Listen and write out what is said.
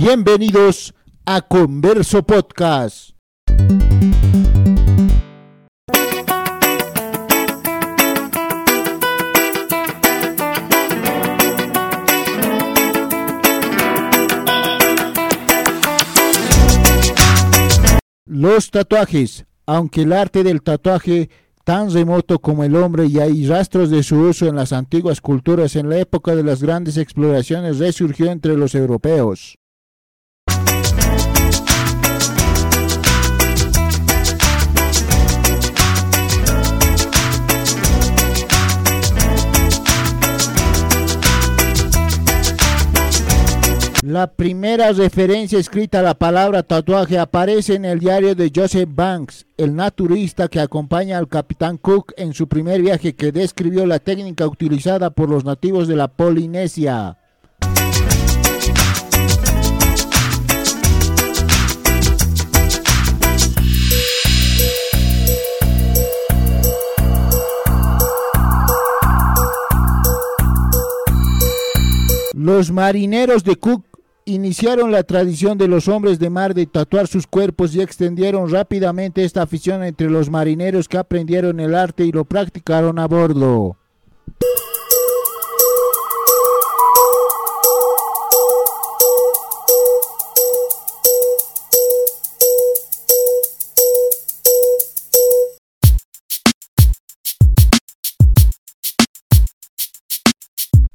Bienvenidos a Converso Podcast. Los tatuajes. Aunque el arte del tatuaje tan remoto como el hombre y hay rastros de su uso en las antiguas culturas en la época de las grandes exploraciones resurgió entre los europeos. La primera referencia escrita a la palabra tatuaje aparece en el diario de Joseph Banks, el naturista que acompaña al capitán Cook en su primer viaje que describió la técnica utilizada por los nativos de la Polinesia. Los marineros de Cook iniciaron la tradición de los hombres de mar de tatuar sus cuerpos y extendieron rápidamente esta afición entre los marineros que aprendieron el arte y lo practicaron a bordo.